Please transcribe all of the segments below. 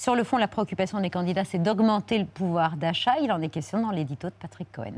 Sur le fond, la préoccupation des candidats, c'est d'augmenter le pouvoir d'achat. Il en est question dans l'édito de Patrick Cohen.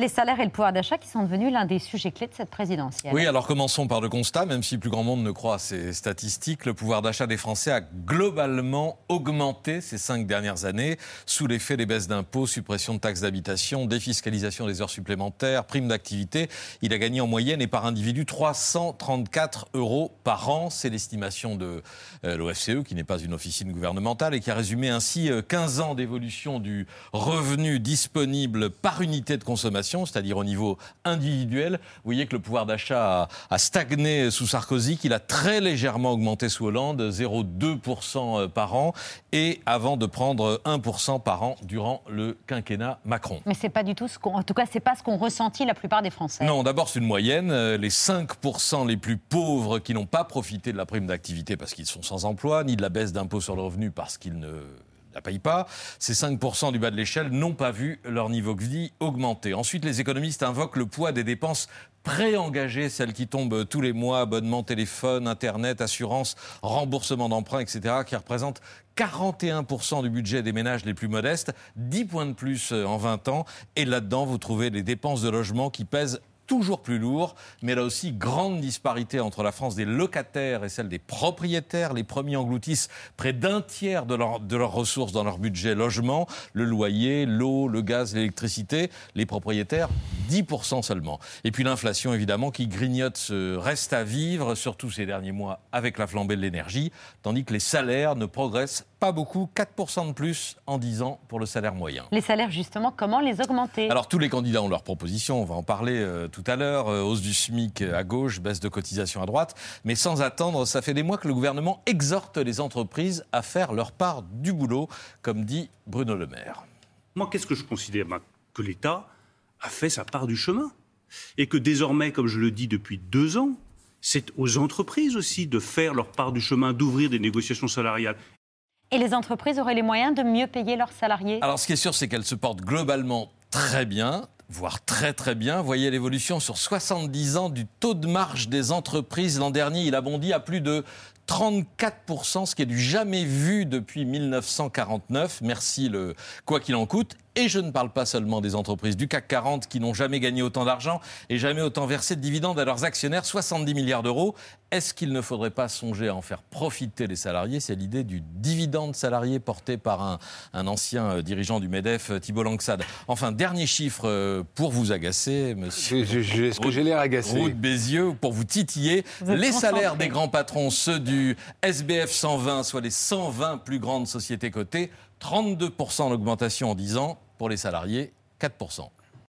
Les salaires et le pouvoir d'achat qui sont devenus l'un des sujets clés de cette présidentielle. Oui, alors commençons par le constat, même si plus grand monde ne croit à ces statistiques, le pouvoir d'achat des Français a globalement augmenté ces cinq dernières années sous l'effet des baisses d'impôts, suppression de taxes d'habitation, défiscalisation des heures supplémentaires, primes d'activité. Il a gagné en moyenne et par individu 334 euros par an. C'est l'estimation de euh, l'OFCE, qui n'est pas une officine gouvernementale et qui a résumé ainsi 15 euh, ans d'évolution du revenu disponible par unité de consommation c'est-à-dire au niveau individuel. Vous voyez que le pouvoir d'achat a, stagné sous Sarkozy, qu'il a très légèrement augmenté sous Hollande, 0,2% euh, par an, et avant de prendre 1% par an durant le quinquennat Macron. Mais c'est pas du tout ce qu'on, en tout cas, c'est pas ce qu'ont ressenti la plupart des Français. Non, d'abord c'est une moyenne. Euh, les 5% les plus pauvres qui n'ont pas profité de la prime d'activité parce qu'ils sont sans emploi, ni de la baisse d'impôt sur le revenu parce qu'ils ne la payent pas. Ces 5% du bas de l'échelle n'ont pas vu leur niveau de vie augmenter. Ensuite, les économistes invoquent le poids des dépenses préengagées, celles qui tombent tous les mois, abonnement téléphone, internet, assurance, remboursement d'emprunt, etc., qui représentent 41% du budget des ménages les plus modestes, 10 points de plus en 20 ans. Et là-dedans, vous trouvez les dépenses de logement qui pèsent toujours plus lourd, mais là aussi, grande disparité entre la France des locataires et celle des propriétaires. Les premiers engloutissent près d'un tiers de, de leurs ressources dans leur budget logement, le loyer, l'eau, le gaz, l'électricité. Les propriétaires, 10% seulement. Et puis l'inflation, évidemment, qui grignote ce reste à vivre, surtout ces derniers mois avec la flambée de l'énergie, tandis que les salaires ne progressent pas beaucoup, 4% de plus en 10 ans pour le salaire moyen. Les salaires, justement, comment les augmenter? Alors tous les candidats ont leurs propositions, on va en parler euh, tout à l'heure, euh, hausse du SMIC à gauche, baisse de cotisation à droite, mais sans attendre, ça fait des mois que le gouvernement exhorte les entreprises à faire leur part du boulot, comme dit Bruno Le Maire. Moi, qu'est-ce que je considère Que l'État a fait sa part du chemin. Et que désormais, comme je le dis depuis deux ans, c'est aux entreprises aussi de faire leur part du chemin, d'ouvrir des négociations salariales. Et les entreprises auraient les moyens de mieux payer leurs salariés? Alors ce qui est sûr, c'est qu'elles se portent globalement très bien voire très très bien. Voyez l'évolution sur 70 ans du taux de marge des entreprises. L'an dernier, il a bondi à plus de 34%, ce qui est du jamais vu depuis 1949. Merci le quoi qu'il en coûte. Et je ne parle pas seulement des entreprises du CAC 40 qui n'ont jamais gagné autant d'argent et jamais autant versé de dividendes à leurs actionnaires, 70 milliards d'euros. Est-ce qu'il ne faudrait pas songer à en faire profiter les salariés? C'est l'idée du dividende salarié porté par un, ancien euh, dirigeant du MEDEF, euh, Thibault Langsad. Enfin, dernier chiffre euh, pour vous agacer, monsieur. Est-ce que j'ai l'air agacé? Route Bézieux, pour vous titiller. les salaires des grands patrons, ceux SBF 120, soit les 120 plus grandes sociétés cotées, 32% d'augmentation en 10 ans, pour les salariés, 4%.